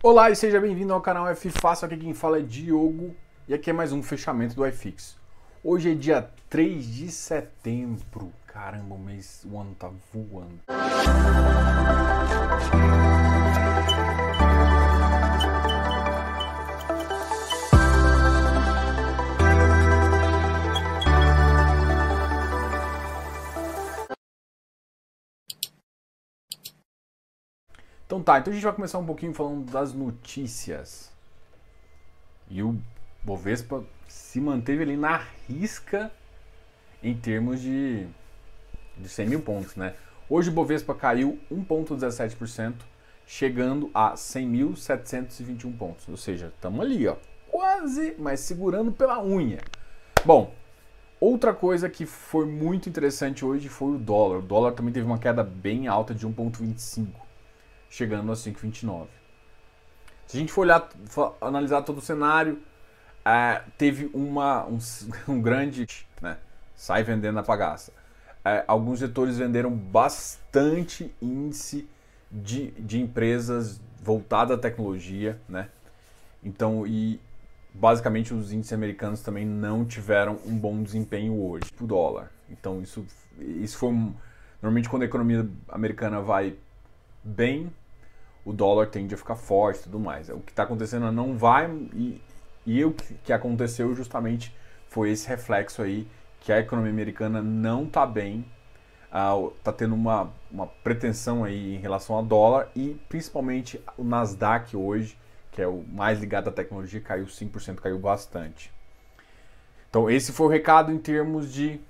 Olá e seja bem-vindo ao canal F Fácil, aqui quem fala é Diogo e aqui é mais um fechamento do iFix. Hoje é dia 3 de setembro, caramba, o mês, o ano tá voando. Então tá, então a gente vai começar um pouquinho falando das notícias. E o Bovespa se manteve ali na risca em termos de, de 100 mil pontos, né? Hoje o Bovespa caiu 1,17%, chegando a 100.721 pontos. Ou seja, estamos ali, ó, quase, mas segurando pela unha. Bom, outra coisa que foi muito interessante hoje foi o dólar. O dólar também teve uma queda bem alta de 1,25 chegando a 5,29. Se a gente for olhar, for analisar todo o cenário, é, teve uma, um, um, grande. Né, sai vendendo na pagaça. É, alguns setores venderam bastante índice de, de empresas voltadas à tecnologia, né? Então, e basicamente os índices americanos também não tiveram um bom desempenho hoje, o dólar. Então, isso, isso foi um, normalmente quando a economia americana vai bem, o dólar tende a ficar forte e tudo mais. O que está acontecendo não vai. E, e o que aconteceu justamente foi esse reflexo aí que a economia americana não está bem, está tendo uma, uma pretensão aí em relação ao dólar e principalmente o Nasdaq hoje, que é o mais ligado à tecnologia, caiu 5%, caiu bastante. Então esse foi o recado em termos de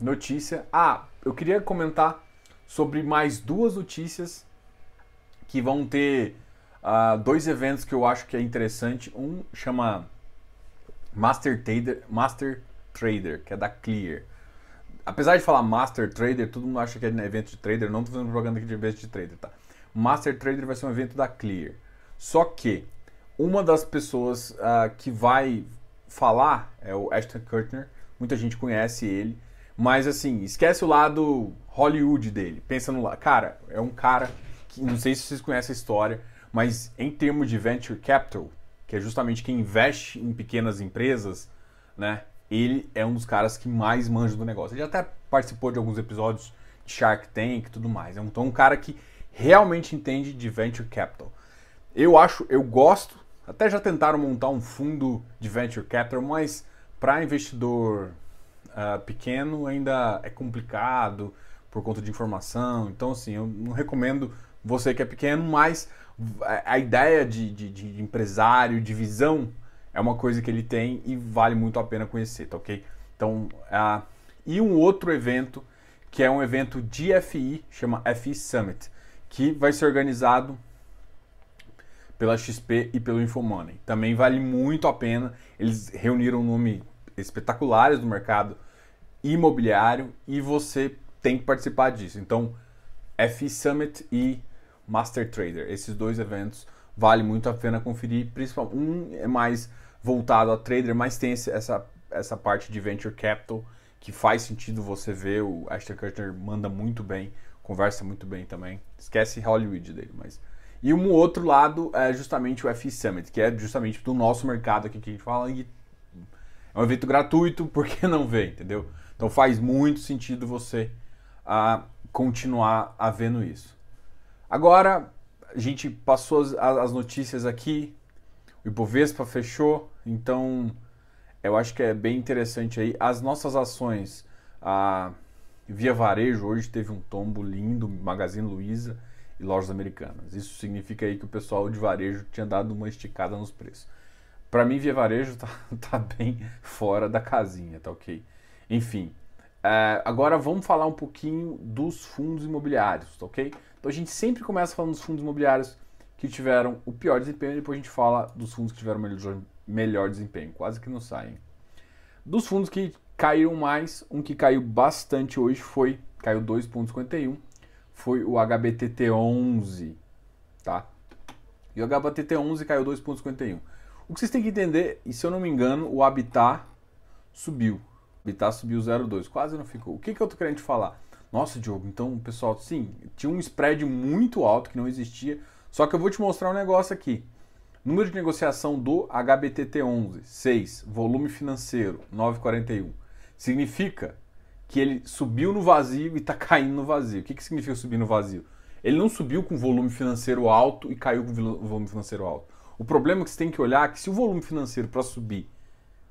notícia. Ah, eu queria comentar sobre mais duas notícias que vão ter uh, dois eventos que eu acho que é interessante. Um chama Master Trader, Master Trader, que é da Clear. Apesar de falar Master Trader, todo mundo acha que é evento de trader. Não estou fazendo propaganda aqui de evento de trader, tá? Master Trader vai ser um evento da Clear. Só que uma das pessoas uh, que vai falar é o Ashton Kutcher. Muita gente conhece ele. Mas assim, esquece o lado Hollywood dele. Pensa no lado. Cara, é um cara não sei se vocês conhecem a história, mas em termos de venture capital, que é justamente quem investe em pequenas empresas, né? Ele é um dos caras que mais manja do negócio. Ele até participou de alguns episódios de Shark Tank e tudo mais. Então, é um cara que realmente entende de venture capital. Eu acho, eu gosto. Até já tentaram montar um fundo de venture capital, mas para investidor uh, pequeno ainda é complicado por conta de informação. Então, assim, eu não recomendo você que é pequeno, mas a ideia de, de, de, empresário, de visão, é uma coisa que ele tem e vale muito a pena conhecer, tá ok? Então, uh, e um outro evento, que é um evento de FI, chama FI Summit, que vai ser organizado pela XP e pelo Infomoney. Também vale muito a pena, eles reuniram nome espetaculares do mercado imobiliário e você tem que participar disso. Então, FI Summit e Master Trader. Esses dois eventos vale muito a pena conferir. Principalmente um é mais voltado a trader, mas tem essa, essa parte de venture capital que faz sentido você ver. O Ashton Kutcher manda muito bem, conversa muito bem também. Esquece Hollywood dele, mas e um outro lado é justamente o FI Summit, que é justamente do nosso mercado aqui que a gente fala e é um evento gratuito, por que não ver, entendeu? Então faz muito sentido você uh, continuar a vendo isso. Agora, a gente passou as, as notícias aqui, o Ibovespa fechou, então eu acho que é bem interessante aí. As nossas ações, a Via Varejo hoje teve um tombo lindo, Magazine Luiza e lojas americanas. Isso significa aí que o pessoal de varejo tinha dado uma esticada nos preços. Para mim, Via Varejo tá, tá bem fora da casinha, tá ok? Enfim, é, agora vamos falar um pouquinho dos fundos imobiliários, tá ok? Então a gente sempre começa falando dos fundos imobiliários que tiveram o pior desempenho e depois a gente fala dos fundos que tiveram melhor, melhor desempenho. Quase que não saem. Dos fundos que caíram mais, um que caiu bastante hoje foi, caiu 2,51, foi o HBTT11, tá? E o HBTT11 caiu 2,51. O que vocês têm que entender, e se eu não me engano, o Habitat subiu. O Habitat subiu 0,2, quase não ficou. O que, que eu tô querendo te falar? Nossa, Diogo, então, pessoal, sim, tinha um spread muito alto que não existia. Só que eu vou te mostrar um negócio aqui. Número de negociação do HBTT11, 6. Volume financeiro, 941. Significa que ele subiu no vazio e está caindo no vazio. O que, que significa subir no vazio? Ele não subiu com volume financeiro alto e caiu com volume financeiro alto. O problema que você tem que olhar é que se o volume financeiro para subir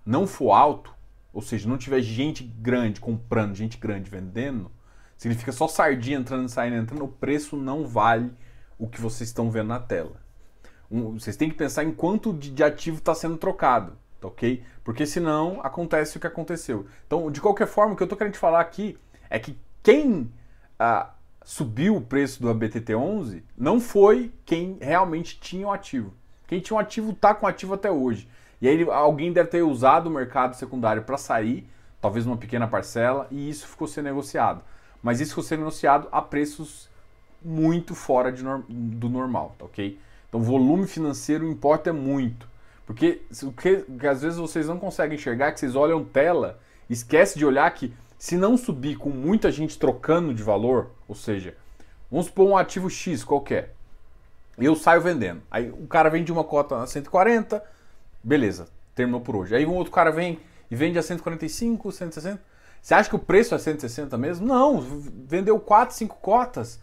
não for alto, ou seja, não tiver gente grande comprando, gente grande vendendo, significa só sardinha entrando e saindo, entrando, o preço não vale o que vocês estão vendo na tela. Um, vocês têm que pensar em quanto de, de ativo está sendo trocado, tá ok? Porque senão acontece o que aconteceu. Então, de qualquer forma, o que eu estou querendo te falar aqui é que quem ah, subiu o preço do ABTT11 não foi quem realmente tinha o ativo. Quem tinha o ativo está com o ativo até hoje. E aí alguém deve ter usado o mercado secundário para sair, talvez uma pequena parcela, e isso ficou sendo negociado. Mas isso ficou sendo negociado a preços muito fora de, do normal, tá ok? Então volume financeiro importa muito. Porque o que, que às vezes vocês não conseguem enxergar, que vocês olham tela, esquece de olhar que se não subir com muita gente trocando de valor, ou seja, vamos supor um ativo X qualquer, eu saio vendendo. Aí o cara vende uma cota a 140, Beleza, terminou por hoje. Aí um outro cara vem e vende a 145, 160. Você acha que o preço é 160 mesmo? Não, vendeu 4, 5 cotas.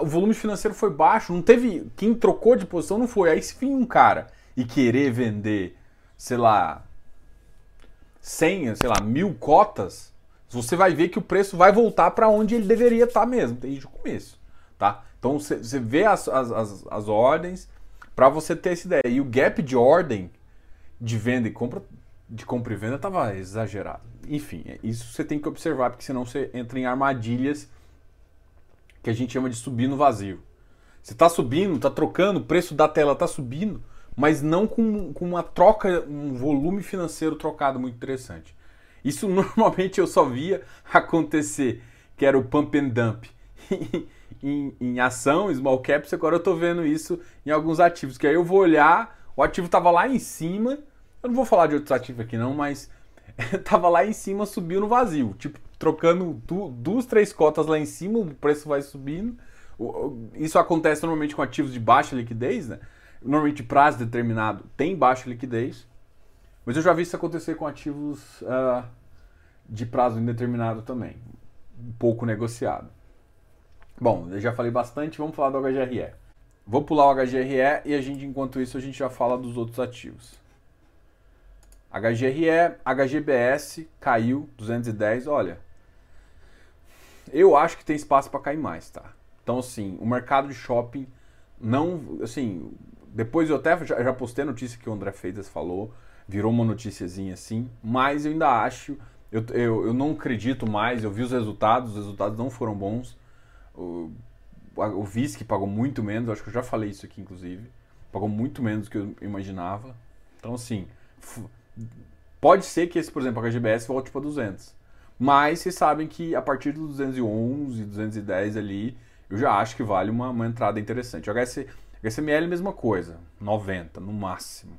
O volume financeiro foi baixo, não teve. Quem trocou de posição não foi. Aí se vir um cara e querer vender, sei lá, 100, sei lá, mil cotas, você vai ver que o preço vai voltar para onde ele deveria estar tá mesmo, desde o começo. Tá? Então você vê as, as, as, as ordens para você ter essa ideia. E o gap de ordem de venda e compra, de compra e venda estava exagerado. Enfim, é, isso você tem que observar, porque senão você entra em armadilhas que a gente chama de subir no vazio. Você está subindo, está trocando, o preço da tela está subindo, mas não com, com uma troca, um volume financeiro trocado muito interessante. Isso normalmente eu só via acontecer, que era o pump and dump. em, em ação, small caps, agora eu estou vendo isso em alguns ativos, que aí eu vou olhar, o ativo estava lá em cima, eu não vou falar de outros ativos aqui não, mas tava lá em cima, subiu no vazio. Tipo, trocando du duas, três cotas lá em cima, o preço vai subindo. Isso acontece normalmente com ativos de baixa liquidez, né? Normalmente prazo determinado tem baixa liquidez. Mas eu já vi isso acontecer com ativos uh, de prazo indeterminado também. Um pouco negociado. Bom, eu já falei bastante, vamos falar do HGRE. Vou pular o HGRE e a gente, enquanto isso, a gente já fala dos outros ativos. HGRE, HGBS caiu 210, olha. Eu acho que tem espaço para cair mais, tá? Então assim, o mercado de shopping não, assim, depois eu até já, já postei a notícia que o André Feitas falou, virou uma noticiazinha assim, mas eu ainda acho, eu, eu, eu não acredito mais, eu vi os resultados, os resultados não foram bons. O, o VISC pagou muito menos, acho que eu já falei isso aqui inclusive, pagou muito menos do que eu imaginava. Então assim, Pode ser que esse, por exemplo, a HGBS volte para 200. Mas vocês sabem que a partir dos 211, 210 ali, eu já acho que vale uma, uma entrada interessante. O HS, HSML, mesma coisa, 90 no máximo.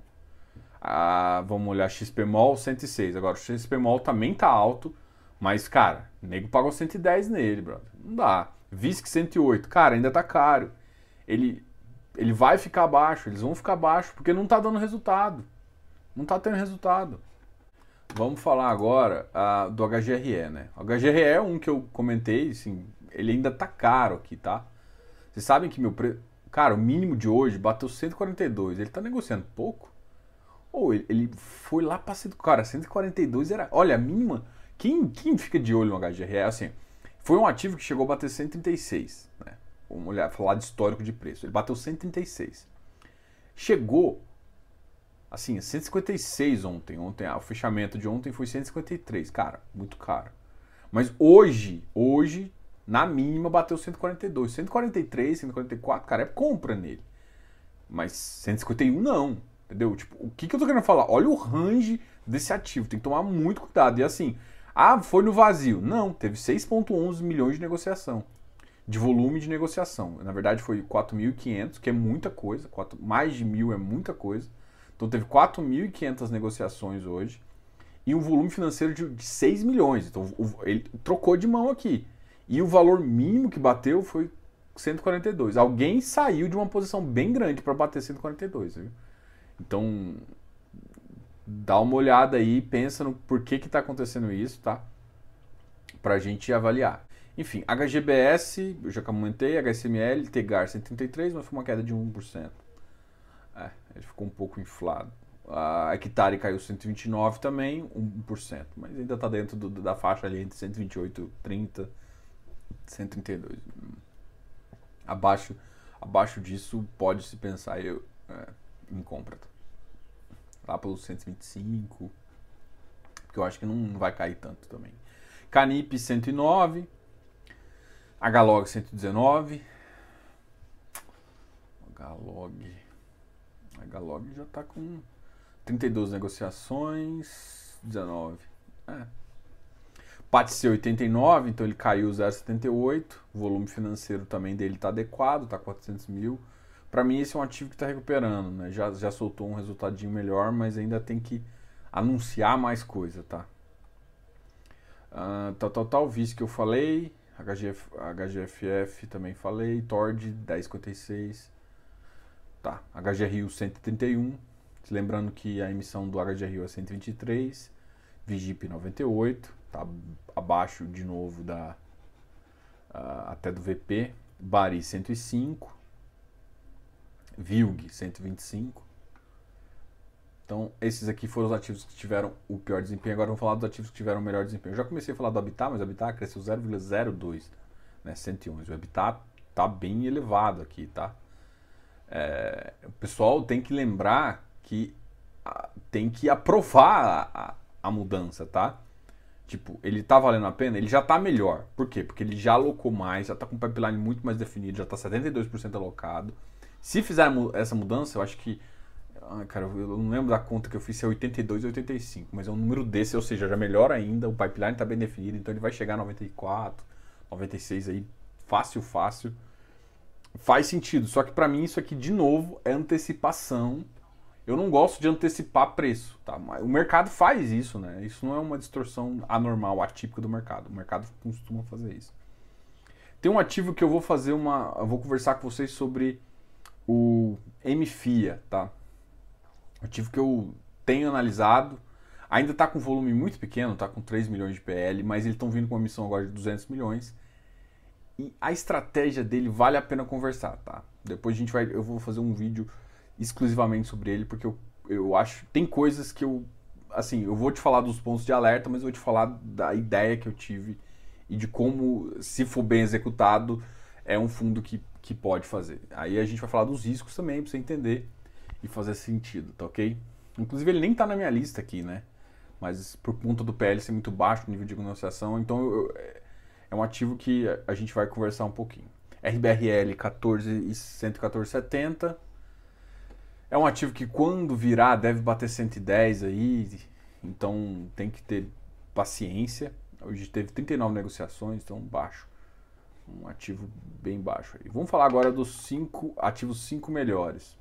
Ah, vamos olhar XPMOL 106. Agora, o XPMOL também tá alto, mas, cara, o nego pagou 110 nele, brother. Não dá. VISC 108, cara, ainda tá caro. Ele, ele vai ficar baixo, eles vão ficar baixo, porque não tá dando resultado. Não está tendo resultado. Vamos falar agora uh, do HGRE, né? O HGRE é um que eu comentei, assim, ele ainda tá caro aqui, tá? Vocês sabem que meu preço... Cara, o mínimo de hoje bateu 142. Ele tá negociando pouco? Ou ele, ele foi lá para... Cara, 142 era... Olha, a mínima... Quem, quem fica de olho no HGRE, assim... Foi um ativo que chegou a bater 136, né? Vamos olhar, falar de histórico de preço. Ele bateu 136. Chegou Assim, 156 ontem. Ontem, ah, o fechamento de ontem foi 153. Cara, muito caro. Mas hoje, hoje, na mínima, bateu 142. 143, 144, cara, é compra nele. Mas 151 não. Entendeu? Tipo, o que, que eu tô querendo falar? Olha o range desse ativo. Tem que tomar muito cuidado. E assim, ah, foi no vazio. Não, teve 6,11 milhões de negociação. De volume de negociação. Na verdade, foi 4.500, que é muita coisa. 4, mais de mil é muita coisa. Então teve 4.500 negociações hoje e um volume financeiro de, de 6 milhões. Então o, ele trocou de mão aqui. E o valor mínimo que bateu foi 142. Alguém saiu de uma posição bem grande para bater 142, viu? Então, dá uma olhada aí, pensa no porquê que está acontecendo isso, tá? Pra gente avaliar. Enfim, HGBS, eu já comentei, HSML, Tegar 133, mas foi uma queda de 1%. Ele ficou um pouco inflado. A hectare caiu 129 também, 1%, mas ainda está dentro do, da faixa ali entre 128, 30, 132. Abaixo, abaixo disso pode se pensar eu, é, em compra. Lá pelos 125, porque eu acho que não vai cair tanto também. Canip 109, Hlog 119. Hlog. Hlog já está com 32 negociações, 19. É. PATC 89, então ele caiu 0,78. O volume financeiro também dele está adequado, está 400 mil. Para mim, esse é um ativo que está recuperando, né? Já, já soltou um resultadinho melhor, mas ainda tem que anunciar mais coisa, tá? Uh, tal, tal, tal, vice que eu falei. HGF, HGFF também falei. Tord 1056. Tá. HGRU 131. Lembrando que a emissão do HGRU é 123. Vigip 98. Tá abaixo de novo da uh, até do VP. Bari 105. Vilg 125. Então, esses aqui foram os ativos que tiveram o pior desempenho. Agora vamos falar dos ativos que tiveram o melhor desempenho. Eu já comecei a falar do Habitat, mas o Habitat cresceu 0,02, né, 111. O Habitat está bem elevado aqui, tá? É, o pessoal tem que lembrar que a, tem que aprovar a, a, mudança, tá? Tipo, ele está valendo a pena? Ele já está melhor. Por quê? Porque ele já alocou mais, já está com o pipeline muito mais definido, já está 72% alocado. Se fizer essa mudança, eu acho que cara, eu não lembro da conta que eu fiz se é 82 ou 85, mas é um número desse, ou seja, já melhor ainda, o pipeline está bem definido, então ele vai chegar a 94, 96 aí, fácil, fácil. Faz sentido, só que para mim isso aqui, de novo, é antecipação. Eu não gosto de antecipar preço, tá? O mercado faz isso, né? Isso não é uma distorção anormal, atípica do mercado. O mercado costuma fazer isso. Tem um ativo que eu vou fazer uma. Eu vou conversar com vocês sobre o MFIA, tá? Ativo que eu tenho analisado, ainda está com volume muito pequeno, está com 3 milhões de PL, mas eles estão vindo com uma emissão agora de 200 milhões. E a estratégia dele vale a pena conversar, tá? Depois a gente vai, eu vou fazer um vídeo exclusivamente sobre ele, porque eu, eu acho, tem coisas que eu, assim, eu vou te falar dos pontos de alerta, mas eu vou te falar da ideia que eu tive e de como, se for bem executado, é um fundo que, que pode fazer. Aí a gente vai falar dos riscos também, para você entender e fazer sentido, tá ok? Inclusive ele nem tá na minha lista aqui, né? Mas por conta do PL ser muito baixo nível de negociação, então eu, é, um ativo que a gente vai conversar um pouquinho. RBRL 14 e 114,70. É um ativo que quando virar deve bater 110 aí, então tem que ter paciência. Hoje teve 39 negociações, então baixo. Um ativo bem baixo aí. Vamos falar agora dos cinco ativos 5 melhores.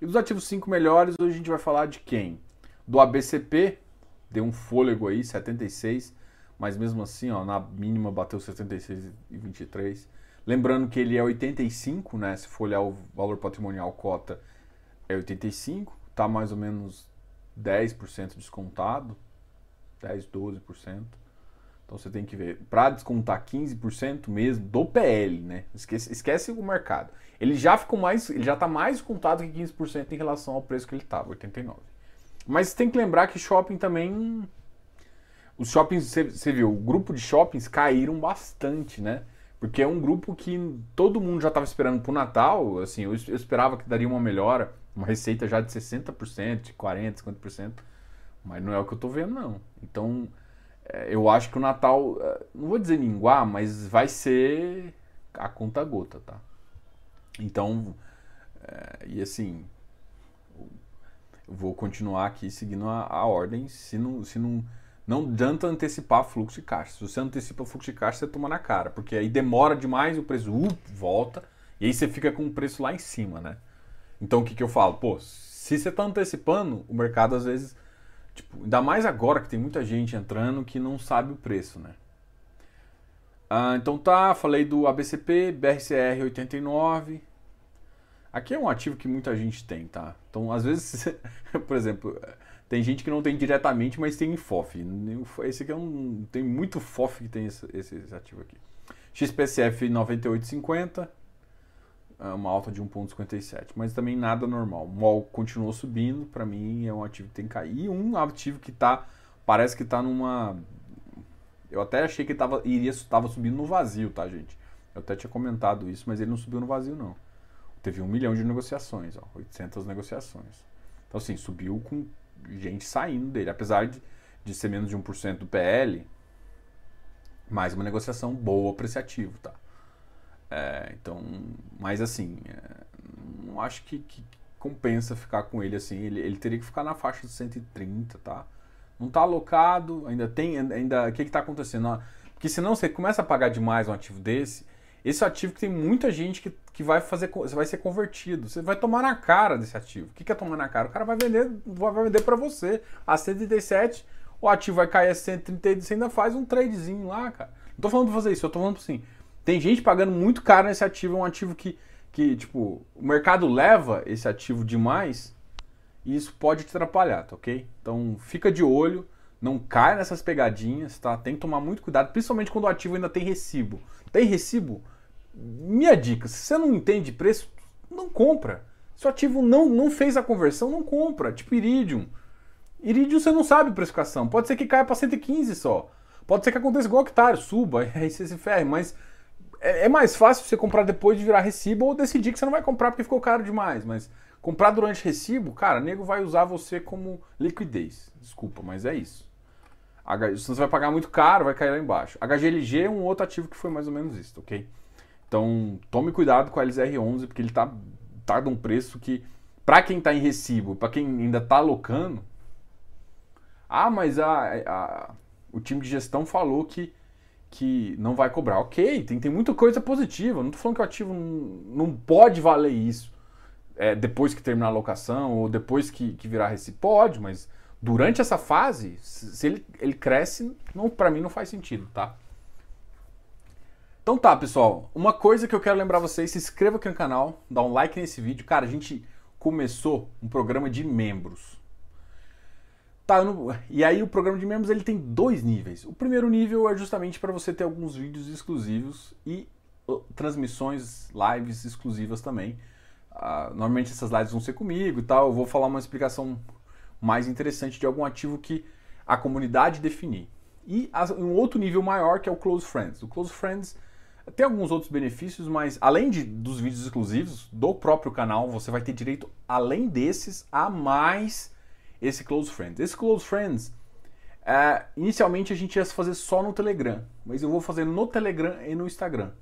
E dos ativos 5 melhores, hoje a gente vai falar de quem? Do ABCP, deu um fôlego aí, 76, mas mesmo assim, ó, na mínima bateu 76,23. Lembrando que ele é 85, né? Se for olhar o valor patrimonial cota, é 85, tá mais ou menos 10% descontado, 10, 12%. Então você tem que ver, para descontar 15% mesmo do PL, né? Esquece, esquece o mercado. Ele já ficou mais, ele já está mais descontado que 15% em relação ao preço que ele estava, 89. Mas tem que lembrar que shopping também os shoppings, você viu, o grupo de shoppings caíram bastante, né? Porque é um grupo que todo mundo já estava esperando para o Natal, assim, eu, esperava que daria uma melhora, uma receita já de 60%, de 40%, 50%, mas não é o que eu estou vendo não. Então, é, eu acho que o Natal, é, não vou dizer minguar, mas vai ser a conta gota, tá? Então, é, e assim, eu vou continuar aqui seguindo a, a, ordem. Se não, se não, não adianta antecipar fluxo de caixa. Se você antecipa fluxo de caixa, você toma na cara, porque aí demora demais, o preço uh, volta e aí você fica com o preço lá em cima, né? Então o que, que eu falo? Pô, se você está antecipando, o mercado às vezes Tipo, ainda mais agora que tem muita gente entrando que não sabe o preço, né? Ah, então tá, falei do ABCP, BRCR 89, Aqui é um ativo que muita gente tem, tá? Então, às vezes, por exemplo, tem gente que não tem diretamente, mas tem em FOF. Esse aqui é um. Tem muito FOF que tem esse, esse ativo aqui. XPCF 98,50, é uma alta de 1,57, mas também nada normal. MOL continuou subindo, para mim é um ativo que tem que cair. E um ativo que tá, parece que tá numa. Eu até achei que tava, iria, tava subindo no vazio, tá, gente? Eu até tinha comentado isso, mas ele não subiu no vazio, não. Teve um milhão de negociações, ó, 800 negociações. Então, assim, subiu com gente saindo dele. Apesar de, de ser menos de 1% do PL, mais uma negociação boa para esse ativo, tá? É, então, mas assim, é, não acho que, que, compensa ficar com ele assim. Ele, ele teria que ficar na faixa de 130, tá? Não está alocado, ainda tem, ainda, o que está acontecendo? Porque senão você começa a pagar demais um ativo desse, esse ativo que tem muita gente que, que vai fazer, vai ser convertido, você vai tomar na cara desse ativo. O que, que é tomar na cara? O cara vai vender, vai vender para você a 137, o ativo vai cair a 130 você ainda faz um tradezinho lá, cara. Não tô falando pra fazer isso, eu tô falando assim, tem gente pagando muito caro nesse ativo, é um ativo que, que tipo, o mercado leva esse ativo demais e isso pode te atrapalhar, tá ok? Então fica de olho, não cai nessas pegadinhas, tá? Tem que tomar muito cuidado, principalmente quando o ativo ainda tem recibo. Tem recibo? Minha dica, se você não entende preço, não compra. Se o ativo não, não fez a conversão, não compra. Tipo Iridium. Iridium você não sabe precificação. Pode ser que caia para 115 só. Pode ser que aconteça igual Octário, suba, aí você se ferre, mas é, é, mais fácil você comprar depois de virar recibo ou decidir que você não vai comprar porque ficou caro demais. Mas comprar durante recibo, cara, nego vai usar você como liquidez. Desculpa, mas é isso. H, você vai pagar muito caro, vai cair lá embaixo. HGLG é um outro ativo que foi mais ou menos isso, ok? Então, tome cuidado com a LZR11, porque ele tá, tá de um preço que, para quem está em recibo, para quem ainda está alocando, ah, mas a, a, o time de gestão falou que, que não vai cobrar. Ok, tem, tem muita coisa positiva. Não estou falando que o ativo não, não pode valer isso é, depois que terminar a locação ou depois que, que virar recibo. Pode, mas durante essa fase, se ele, ele cresce, para mim não faz sentido, tá? Então tá, pessoal. Uma coisa que eu quero lembrar vocês, se inscreva aqui no canal, dá um like nesse vídeo. Cara, a gente começou um programa de membros. Tá, não... e aí o programa de membros ele tem dois níveis. O primeiro nível é justamente para você ter alguns vídeos exclusivos e transmissões, lives exclusivas também. Uh, normalmente essas lives vão ser comigo e tal. Eu vou falar uma explicação mais interessante de algum ativo que a comunidade definir. E um outro nível maior que é o Close Friends. O Close Friends tem alguns outros benefícios, mas além de, dos vídeos exclusivos do próprio canal, você vai ter direito, além desses, a mais esse Close Friends. Esse Close Friends, é, inicialmente a gente ia fazer só no Telegram, mas eu vou fazer no Telegram e no Instagram.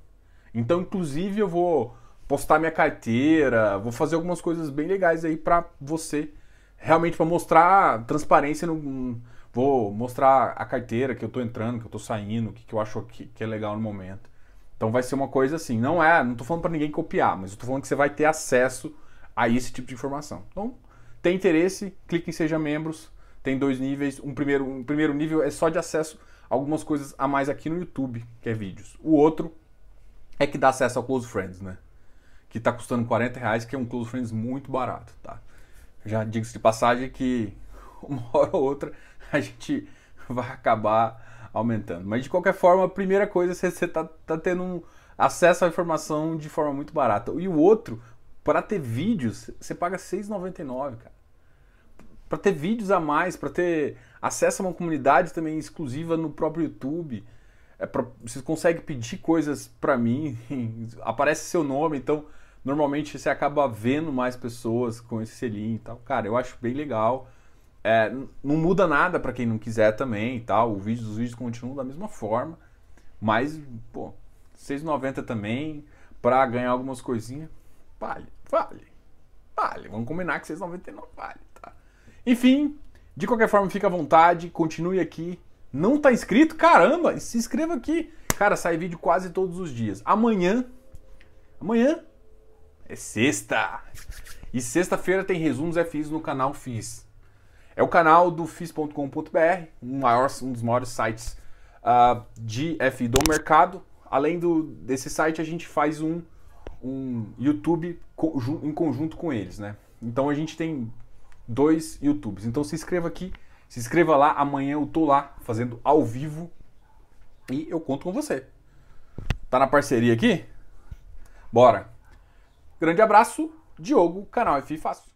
Então, inclusive, eu vou postar minha carteira, vou fazer algumas coisas bem legais aí para você, realmente para mostrar transparência no. Vou mostrar a carteira que eu tô entrando, que eu tô saindo, o que, que eu acho que, que é legal no momento. Então vai ser uma coisa assim, não é, não tô falando para ninguém copiar, mas eu tô falando que você vai ter acesso a esse tipo de informação. Então, tem interesse, clique em seja membros. Tem dois níveis. Um primeiro, um primeiro nível é só de acesso a algumas coisas a mais aqui no YouTube, que é vídeos. O outro é que dá acesso ao Close Friends, né? Que tá custando 40 reais, que é um Close Friends muito barato, tá? Já digo de passagem que uma hora ou outra a gente vai acabar aumentando. Mas de qualquer forma, a primeira coisa é você tá, tá tendo um acesso à informação de forma muito barata. E o outro, para ter vídeos, você paga R$ 6,99, cara. Para ter vídeos a mais, para ter acesso a uma comunidade também exclusiva no próprio YouTube. É pra, você consegue pedir coisas para mim, aparece seu nome, então normalmente você acaba vendo mais pessoas com esse selinho e tal. Cara, eu acho bem legal. É, não muda nada para quem não quiser também e tal. O vídeo, os vídeos continuam da mesma forma. Mas, pô, 6,90 também para ganhar algumas coisinhas. Vale, vale. Vale. Vamos combinar que 6,99 vale, tá? Enfim, de qualquer forma, fica à vontade, continue aqui. Não tá inscrito? Caramba, se inscreva aqui. Cara, sai vídeo quase todos os dias. Amanhã, amanhã é sexta. E sexta-feira tem resumos FIs no canal FIS. É o canal do FIS.com.br, um, um dos maiores sites uh, de FI do mercado. Além do, desse site, a gente faz um, um YouTube em conjunto com eles, né? Então a gente tem dois YouTubes. Então se inscreva aqui, se inscreva lá. Amanhã eu tô lá fazendo ao vivo e eu conto com você. Tá na parceria aqui? Bora. Grande abraço, Diogo, canal F Fácil.